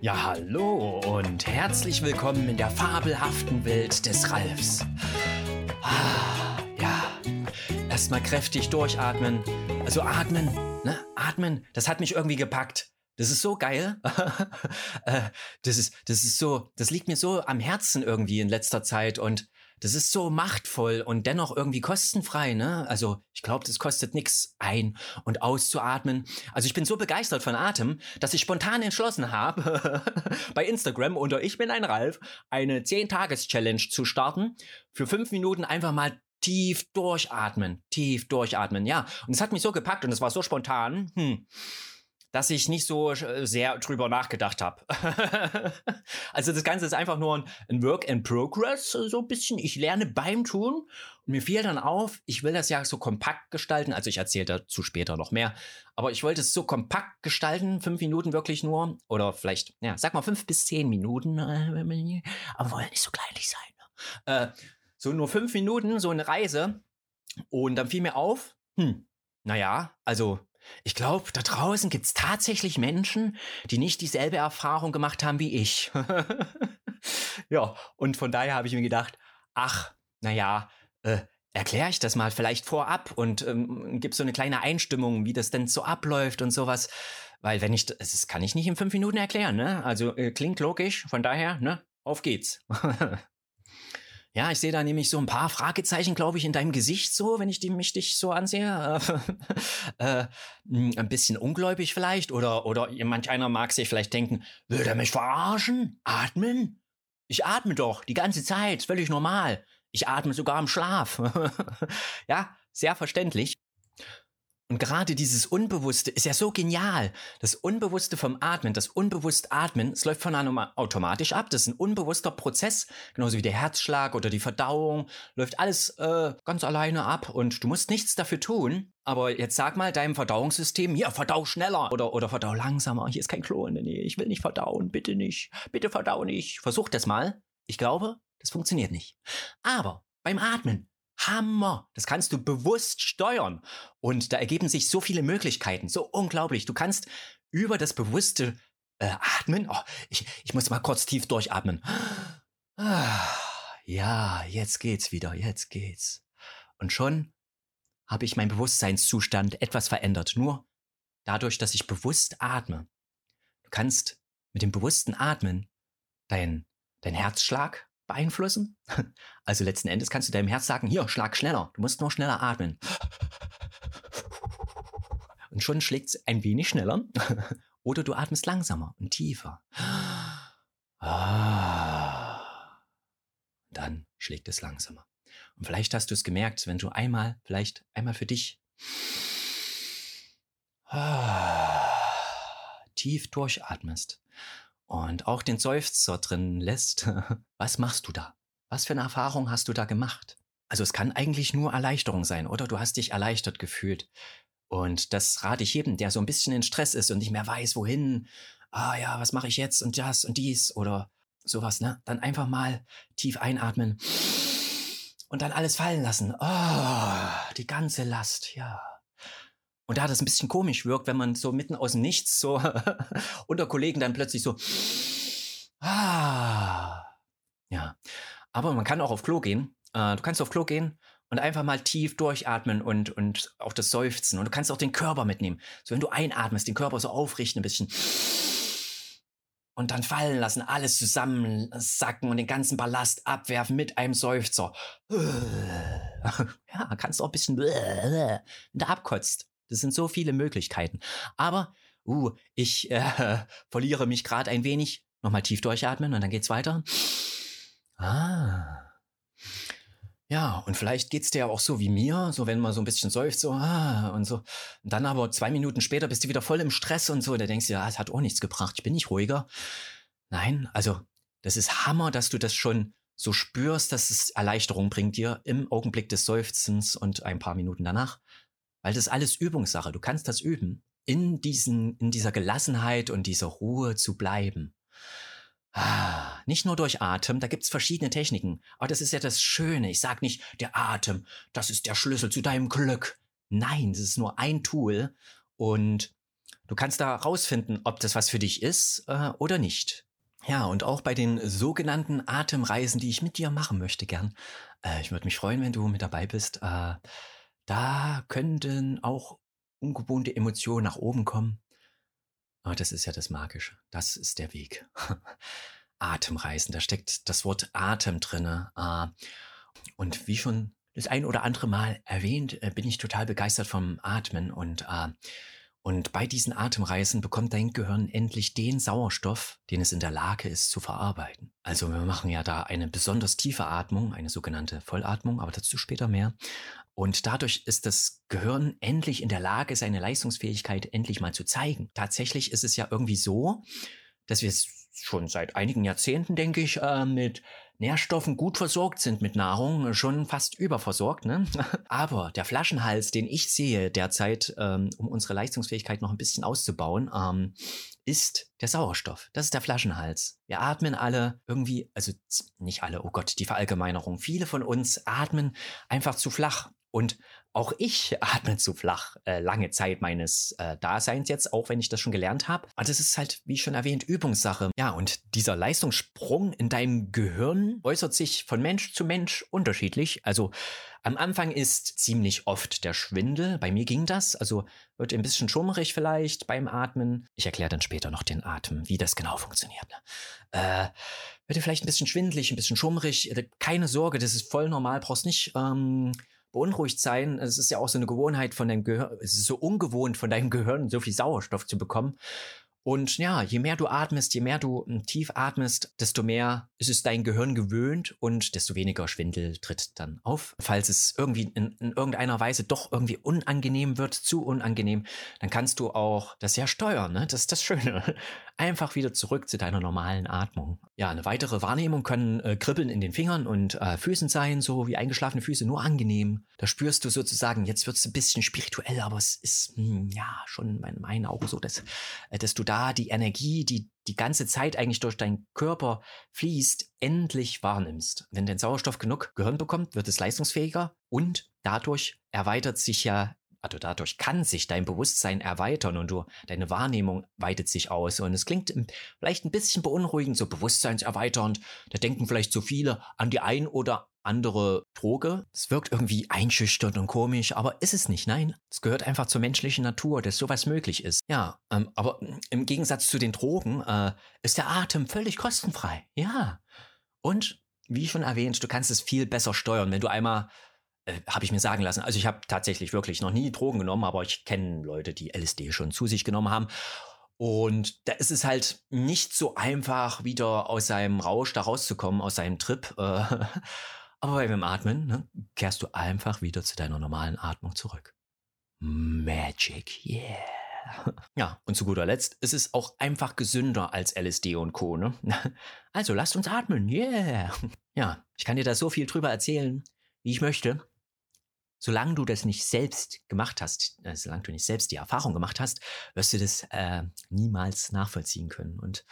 Ja, hallo und herzlich willkommen in der fabelhaften Welt des Ralfs. Ah, ja, erstmal kräftig durchatmen. Also atmen, ne? Atmen, das hat mich irgendwie gepackt. Das ist so geil. Äh, das ist, das ist so, das liegt mir so am Herzen irgendwie in letzter Zeit und das ist so machtvoll und dennoch irgendwie kostenfrei, ne? Also ich glaube, das kostet nichts ein- und auszuatmen. Also ich bin so begeistert von Atem, dass ich spontan entschlossen habe, bei Instagram unter Ich bin ein Ralf eine 10-Tages-Challenge zu starten. Für fünf Minuten einfach mal tief durchatmen, tief durchatmen, ja. Und es hat mich so gepackt und es war so spontan. Hm dass ich nicht so äh, sehr drüber nachgedacht habe. also das Ganze ist einfach nur ein Work in Progress, so ein bisschen. Ich lerne beim Tun und mir fiel dann auf, ich will das ja so kompakt gestalten. Also ich erzähle dazu später noch mehr, aber ich wollte es so kompakt gestalten, fünf Minuten wirklich nur oder vielleicht, ja, sag mal fünf bis zehn Minuten, äh, aber wollen nicht so kleinlich sein. Ne? Äh, so nur fünf Minuten, so eine Reise und dann fiel mir auf, hm, naja, also ich glaube, da draußen gibt es tatsächlich Menschen, die nicht dieselbe Erfahrung gemacht haben wie ich. ja, und von daher habe ich mir gedacht, ach, naja, äh, erkläre ich das mal vielleicht vorab und ähm, gib so eine kleine Einstimmung, wie das denn so abläuft und sowas. Weil wenn ich, das kann ich nicht in fünf Minuten erklären, ne? Also äh, klingt logisch, von daher, ne? Auf geht's. Ja, ich sehe da nämlich so ein paar Fragezeichen, glaube ich, in deinem Gesicht so, wenn ich die, mich dich so ansehe. äh, hm, ein bisschen ungläubig vielleicht oder, oder manch einer mag sich vielleicht denken, will der mich verarschen? Atmen? Ich atme doch die ganze Zeit, völlig normal. Ich atme sogar im Schlaf. ja, sehr verständlich. Und gerade dieses Unbewusste ist ja so genial. Das Unbewusste vom Atmen, das unbewusst Atmen, es läuft von einem automatisch ab. Das ist ein unbewusster Prozess, genauso wie der Herzschlag oder die Verdauung, läuft alles äh, ganz alleine ab und du musst nichts dafür tun. Aber jetzt sag mal deinem Verdauungssystem, hier, verdau schneller oder, oder verdau langsamer. Hier ist kein Klo in der Nähe. Ich will nicht verdauen. Bitte nicht. Bitte verdau nicht. Versuch das mal. Ich glaube, das funktioniert nicht. Aber beim Atmen Hammer. Das kannst du bewusst steuern. Und da ergeben sich so viele Möglichkeiten. So unglaublich. Du kannst über das bewusste äh, Atmen. Oh, ich, ich muss mal kurz tief durchatmen. Ah, ja, jetzt geht's wieder. Jetzt geht's. Und schon habe ich meinen Bewusstseinszustand etwas verändert. Nur dadurch, dass ich bewusst atme. Du kannst mit dem bewussten Atmen dein, dein Herzschlag beeinflussen. Also letzten Endes kannst du deinem Herz sagen, hier, schlag schneller, du musst nur schneller atmen. Und schon schlägt es ein wenig schneller. Oder du atmest langsamer und tiefer. Dann schlägt es langsamer. Und vielleicht hast du es gemerkt, wenn du einmal, vielleicht einmal für dich tief durchatmest und auch den Seufzer drin lässt, was machst du da? Was für eine Erfahrung hast du da gemacht? Also es kann eigentlich nur Erleichterung sein, oder? Du hast dich erleichtert gefühlt. Und das rate ich jedem, der so ein bisschen in Stress ist und nicht mehr weiß, wohin. Ah ja, was mache ich jetzt und das und dies oder sowas, ne? Dann einfach mal tief einatmen und dann alles fallen lassen. Oh, die ganze Last, ja. Und da das ein bisschen komisch wirkt, wenn man so mitten aus dem Nichts so unter Kollegen dann plötzlich so, ah, ja. Aber man kann auch auf Klo gehen. Äh, du kannst auf Klo gehen und einfach mal tief durchatmen und, und auch das Seufzen. Und du kannst auch den Körper mitnehmen. So, wenn du einatmest, den Körper so aufrichten ein bisschen. Und dann fallen lassen, alles zusammensacken und den ganzen Ballast abwerfen mit einem Seufzer. Ja, kannst auch ein bisschen, wenn du abkotzt. Das sind so viele Möglichkeiten. Aber, uh, ich äh, verliere mich gerade ein wenig. Nochmal tief durchatmen und dann geht's weiter. Ah. Ja, und vielleicht geht's dir auch so wie mir, so wenn man so ein bisschen säuft, so, ah, und so. Und dann aber zwei Minuten später bist du wieder voll im Stress und so. Da denkst du, ja, es hat auch nichts gebracht, ich bin nicht ruhiger. Nein, also, das ist Hammer, dass du das schon so spürst, dass es Erleichterung bringt dir im Augenblick des Seufzens und ein paar Minuten danach. Weil das ist alles Übungssache. Du kannst das üben, in, diesen, in dieser Gelassenheit und dieser Ruhe zu bleiben. Ah, nicht nur durch Atem, da gibt's verschiedene Techniken. Aber das ist ja das Schöne. Ich sag nicht, der Atem, das ist der Schlüssel zu deinem Glück. Nein, das ist nur ein Tool. Und Du kannst da rausfinden, ob das was für dich ist äh, oder nicht. Ja, und auch bei den sogenannten Atemreisen, die ich mit dir machen möchte, gern. Äh, ich würde mich freuen, wenn du mit dabei bist. Äh, da könnten auch ungewohnte Emotionen nach oben kommen. Aber das ist ja das Magische. Das ist der Weg. Atemreisen, da steckt das Wort Atem drinne. Äh, und wie schon das ein oder andere Mal erwähnt, äh, bin ich total begeistert vom Atmen und äh, und bei diesen Atemreisen bekommt dein Gehirn endlich den Sauerstoff, den es in der Lage ist zu verarbeiten. Also wir machen ja da eine besonders tiefe Atmung, eine sogenannte Vollatmung, aber dazu später mehr. Und dadurch ist das Gehirn endlich in der Lage, seine Leistungsfähigkeit endlich mal zu zeigen. Tatsächlich ist es ja irgendwie so, dass wir schon seit einigen Jahrzehnten, denke ich, äh, mit Nährstoffen gut versorgt sind mit Nahrung, schon fast überversorgt. Ne? Aber der Flaschenhals, den ich sehe derzeit, ähm, um unsere Leistungsfähigkeit noch ein bisschen auszubauen, ähm, ist der Sauerstoff. Das ist der Flaschenhals. Wir atmen alle irgendwie, also nicht alle, oh Gott, die Verallgemeinerung. Viele von uns atmen einfach zu flach. Und auch ich atme zu flach äh, lange Zeit meines äh, Daseins jetzt, auch wenn ich das schon gelernt habe. Aber das ist halt, wie schon erwähnt, Übungssache. Ja, und dieser Leistungssprung in deinem Gehirn äußert sich von Mensch zu Mensch unterschiedlich. Also am Anfang ist ziemlich oft der Schwindel. Bei mir ging das. Also wird ein bisschen schummerig vielleicht beim Atmen. Ich erkläre dann später noch den Atem, wie das genau funktioniert. Ne? Äh, wird vielleicht ein bisschen schwindelig, ein bisschen schummerig. Keine Sorge, das ist voll normal. Brauchst nicht ähm, beunruhigt sein. Es ist ja auch so eine Gewohnheit von deinem Gehirn, es ist so ungewohnt von deinem Gehirn, so viel Sauerstoff zu bekommen. Und ja, je mehr du atmest, je mehr du hm, tief atmest, desto mehr ist es dein Gehirn gewöhnt und desto weniger Schwindel tritt dann auf. Falls es irgendwie in, in, irgendeiner Weise doch irgendwie unangenehm wird, zu unangenehm, dann kannst du auch das ja steuern. Ne? Das ist das Schöne. Einfach wieder zurück zu deiner normalen Atmung. Ja, eine weitere Wahrnehmung können äh, Kribbeln in den Fingern und äh, Füßen sein, so wie eingeschlafene Füße, nur angenehm. Da spürst du sozusagen, jetzt wird es ein bisschen spirituell, aber es ist mh, hm, ja schon in meinen Augen so, dass, äh, dass du da die Energie, die die ganze Zeit eigentlich durch deinen Körper fließt, endlich wahrnimmst. Wenn dein Sauerstoff genug Gehirn bekommt, wird es leistungsfähiger und dadurch erweitert sich ja also dadurch kann sich dein Bewusstsein erweitern und du, deine Wahrnehmung weitet sich aus. Und es klingt vielleicht ein bisschen beunruhigend, so bewusstseinserweiternd. Da denken vielleicht so viele an die ein oder andere Droge. Es wirkt irgendwie einschüchternd und komisch, aber ist es nicht. Nein, es gehört einfach zur menschlichen Natur, dass sowas möglich ist. Ja, ähm, aber im Gegensatz zu den Drogen äh, ist der Atem völlig kostenfrei. Ja. Und wie schon erwähnt, du kannst es viel besser steuern, wenn du einmal äh, habe ich mir sagen lassen. Also ich habe tatsächlich wirklich noch nie Drogen genommen, aber ich kenne Leute, die LSD schon zu sich genommen haben. Und da ist es halt nicht so einfach, wieder aus seinem Rausch da rauszukommen, aus seinem Trip. Äh, aber beim Atmen ne, kehrst du einfach wieder zu deiner normalen Atmung zurück. Magic, yeah. Ja, und zu guter Letzt, es ist auch einfach gesünder als LSD und Co. Ne? Also lasst uns atmen, yeah. Ja, ich kann dir da so viel drüber erzählen, wie ich möchte. Solange du das nicht selbst gemacht hast, äh, solange du nicht selbst die Erfahrung gemacht hast, wirst du das äh, niemals nachvollziehen können. Und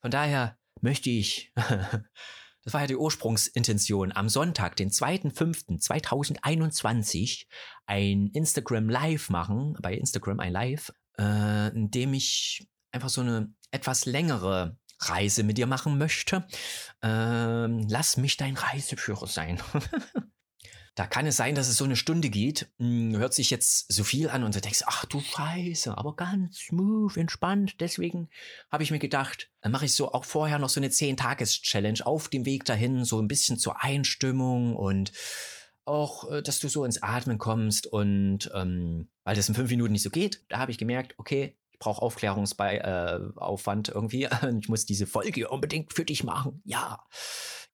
von daher möchte ich Das war ja die Ursprungsintention, am Sonntag, den 2.5.2021, ein Instagram Live machen, bei Instagram ein Live, äh, in dem ich einfach so eine etwas längere Reise mit dir machen möchte. Ähm, lass mich dein Reiseführer sein. Da kann es sein, dass es so eine Stunde geht. Hm, hört sich jetzt so viel an und du denkst, ach du Scheiße, aber ganz smooth, entspannt. Deswegen habe ich mir gedacht, dann mache ich so auch vorher noch so eine 10-Tages-Challenge auf dem Weg dahin, so ein bisschen zur Einstimmung und auch, äh, dass du so ins Atmen kommst und ähm, weil das in fünf Minuten nicht so geht, da habe ich gemerkt, okay, ich brauche Aufklärungsaufwand äh, irgendwie. Ich muss diese Folge unbedingt für dich machen. Ja.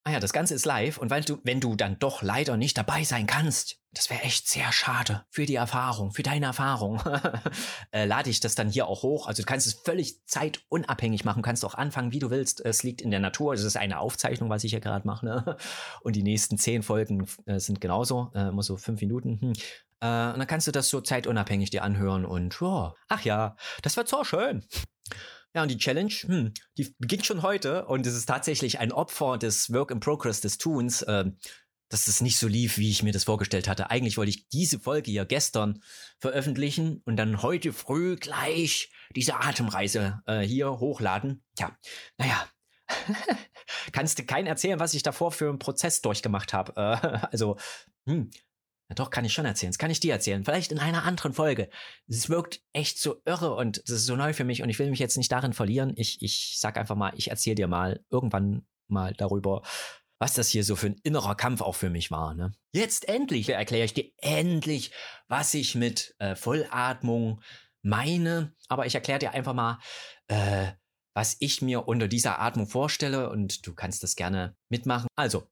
Ah ja, das Ganze ist live und weil du, wenn du dann doch leider nicht dabei sein kannst, das wäre echt sehr schade für die Erfahrung, für deine Erfahrung, äh, lade ich das dann hier auch hoch. Also du kannst es völlig zeitunabhängig machen, kannst auch anfangen, wie du willst. Es liegt in der Natur, es ist eine Aufzeichnung, was ich hier gerade mache. Ne? Und die nächsten zehn Folgen äh, sind genauso, äh, immer so fünf Minuten. Hm. Äh, und dann kannst du das so zeitunabhängig dir anhören und ja, ach ja, das wird so schön. Ja, und die Challenge, hm, die beginnt schon heute und es ist tatsächlich ein Opfer des Work in Progress des Tuns. Äh, dass es nicht so lief, wie ich mir das vorgestellt hatte. Eigentlich wollte ich diese Folge hier gestern veröffentlichen und dann heute früh gleich diese Atemreise äh, hier hochladen. Tja, naja. Kannst du keinen erzählen, was ich davor für einen Prozess durchgemacht habe. Äh, also, hm, ja, doch, kann ich schon erzählen. Das kann ich dir erzählen. Vielleicht in einer anderen Folge. Es wirkt echt so irre und das ist so neu für mich und ich will mich jetzt nicht darin verlieren. Ich, ich sag einfach mal, ich erzähle dir mal irgendwann mal darüber, was das hier so für ein innerer Kampf auch für mich war. Ne? Jetzt endlich erkläre ich dir endlich, was ich mit äh, Vollatmung meine. Aber ich erkläre dir einfach mal, äh, was ich mir unter dieser Atmung vorstelle und du kannst das gerne mitmachen. Also,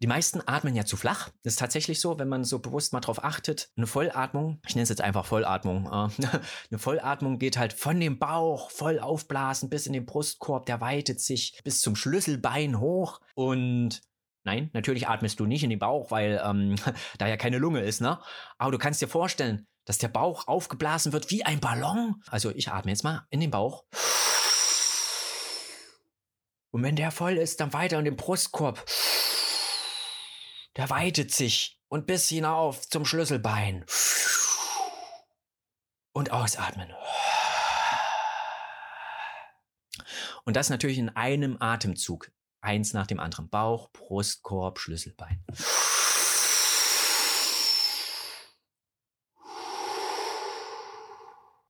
die meisten atmen ja zu flach. Das ist tatsächlich so, wenn man so bewusst mal drauf achtet. Eine Vollatmung, ich nenne es jetzt einfach Vollatmung. Äh, eine Vollatmung geht halt von dem Bauch voll aufblasen bis in den Brustkorb, der weitet sich bis zum Schlüsselbein hoch und Nein, natürlich atmest du nicht in den Bauch, weil ähm, da ja keine Lunge ist, ne? Aber du kannst dir vorstellen, dass der Bauch aufgeblasen wird wie ein Ballon. Also ich atme jetzt mal in den Bauch. Und wenn der voll ist, dann weiter in den Brustkorb. Der weitet sich und bis hinauf zum Schlüsselbein. Und ausatmen. Und das natürlich in einem Atemzug. Eins nach dem anderen. Bauch, Brustkorb, Schlüsselbein.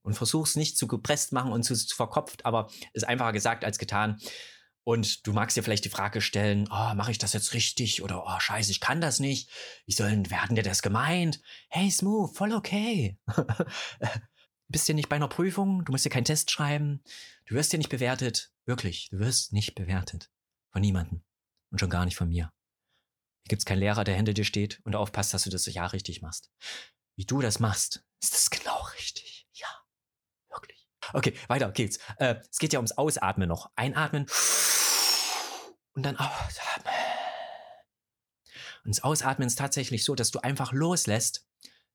Und versuch's nicht zu gepresst machen und zu, zu verkopft, aber ist einfacher gesagt als getan. Und du magst dir vielleicht die Frage stellen, oh, mache ich das jetzt richtig? Oder oh, scheiße, ich kann das nicht. Wie sollen, wer hat denn das gemeint? Hey, Smooth, voll okay. Bist dir nicht bei einer Prüfung, du musst dir keinen Test schreiben, du wirst dir nicht bewertet. Wirklich, du wirst nicht bewertet. Von niemandem. Und schon gar nicht von mir. Hier gibt's keinen Lehrer, der hinter dir steht und aufpasst, dass du das ja richtig machst. Wie du das machst, ist das genau richtig. Okay, weiter geht's. Äh, es geht ja ums Ausatmen noch. Einatmen und dann ausatmen. Und das Ausatmen ist tatsächlich so, dass du einfach loslässt,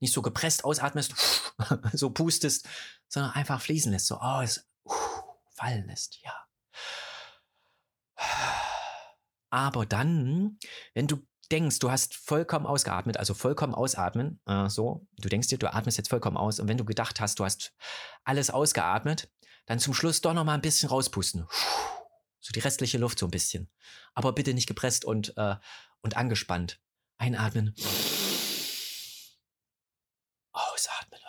nicht so gepresst ausatmest, so pustest, sondern einfach fließen lässt, so aus, fallen lässt, ja. Aber dann, wenn du denkst, du hast vollkommen ausgeatmet, also vollkommen ausatmen, äh, so, du denkst dir, du atmest jetzt vollkommen aus und wenn du gedacht hast, du hast alles ausgeatmet, dann zum Schluss doch noch mal ein bisschen rauspusten. So die restliche Luft so ein bisschen. Aber bitte nicht gepresst und, äh, und angespannt. Einatmen. Ausatmen.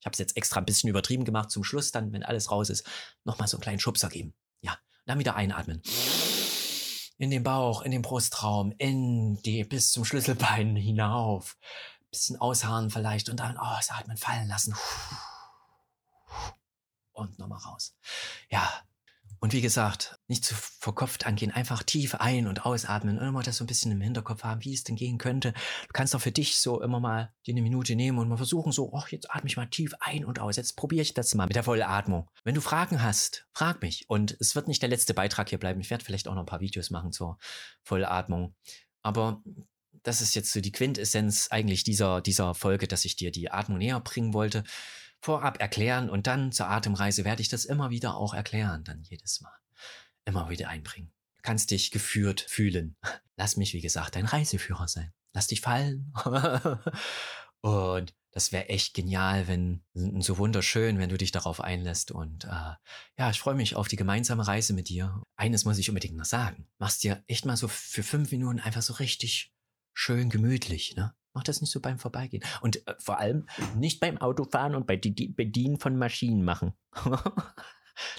Ich habe es jetzt extra ein bisschen übertrieben gemacht. Zum Schluss dann, wenn alles raus ist, nochmal so einen kleinen Schubser geben. Ja, dann wieder einatmen. In den Bauch, in den Brustraum, in die, bis zum Schlüsselbein hinauf. Bisschen ausharren vielleicht und dann ausatmen, fallen lassen und nochmal raus. Ja. Und wie gesagt, nicht zu verkopft angehen, einfach tief ein- und ausatmen und immer das so ein bisschen im Hinterkopf haben, wie es denn gehen könnte. Du kannst auch für dich so immer mal die eine Minute nehmen und mal versuchen, so, ach, jetzt atme ich mal tief ein und aus. Jetzt probiere ich das mal mit der vollen Atmung. Wenn du Fragen hast, frag mich. Und es wird nicht der letzte Beitrag hier bleiben. Ich werde vielleicht auch noch ein paar Videos machen zur Vollatmung. Aber das ist jetzt so die Quintessenz eigentlich dieser, dieser Folge, dass ich dir die Atmung näher bringen wollte vorab erklären und dann zur Atemreise werde ich das immer wieder auch erklären, dann jedes Mal. Immer wieder einbringen. Du kannst dich geführt fühlen. Lass mich, wie gesagt, dein Reiseführer sein. Lass dich fallen. und das wäre echt genial, wenn so wunderschön, wenn du dich darauf einlässt. Und äh, ja, ich freue mich auf die gemeinsame Reise mit dir. Eines muss ich unbedingt noch sagen. Machst dir echt mal so für fünf Minuten einfach so richtig schön gemütlich, ne? Mach das nicht so beim Vorbeigehen. Und äh, vor allem nicht beim Autofahren und bei die, Bedienen von Maschinen machen.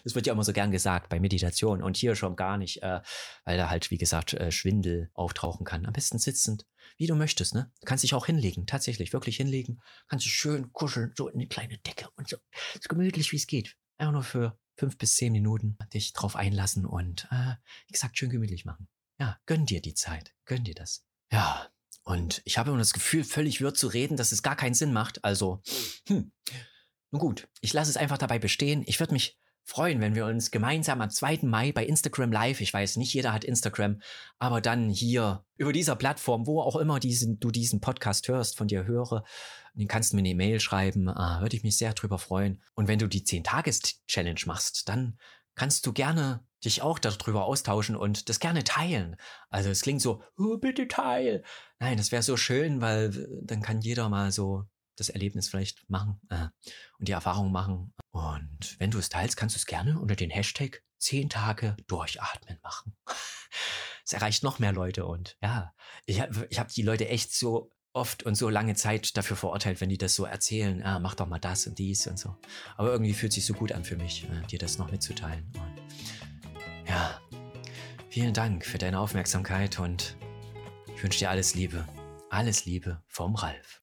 das wird ja immer so gern gesagt bei Meditation und hier schon gar nicht, äh, weil da halt, wie gesagt, äh, Schwindel auftauchen kann. Am besten sitzend, wie du möchtest, ne? Du kannst dich auch hinlegen, tatsächlich, wirklich hinlegen. Kannst dich schön kuscheln, so in eine kleine Decke und so, so gemütlich wie es geht. Einfach nur für fünf bis zehn Minuten dich drauf einlassen und, äh, wie gesagt, schön gemütlich machen. Ja, gönn dir die Zeit, gönn dir das. Ja, und ich habe immer das Gefühl, völlig wirr zu reden, dass es gar keinen Sinn macht. Also, hm. Nun gut, ich lasse es einfach dabei bestehen. Ich würde mich freuen, wenn wir uns gemeinsam am 2. Mai bei Instagram Live, ich weiß, nicht jeder hat Instagram, aber dann hier über dieser Plattform, wo auch immer diesen, du diesen Podcast hörst, von dir höre, den kannst du mir eine E-Mail schreiben, ah, würde ich mich sehr drüber freuen. Und wenn du die 10-Tages-Challenge machst, dann kannst du gerne dich auch darüber austauschen und das gerne teilen. Also es klingt so, oh, bitte teil. Nein, das wäre so schön, weil dann kann jeder mal so das Erlebnis vielleicht machen äh, und die Erfahrung machen. Und wenn du es teilst, kannst du es gerne unter den Hashtag 10 Tage durchatmen machen. Es erreicht noch mehr Leute und ja, ich habe ich hab die Leute echt so oft und so lange Zeit dafür verurteilt, wenn die das so erzählen, ah, mach doch mal das und dies und so. Aber irgendwie fühlt sich so gut an für mich, äh, dir das noch mitzuteilen. Und ja, vielen Dank für deine Aufmerksamkeit und ich wünsche dir alles Liebe. Alles Liebe vom Ralf.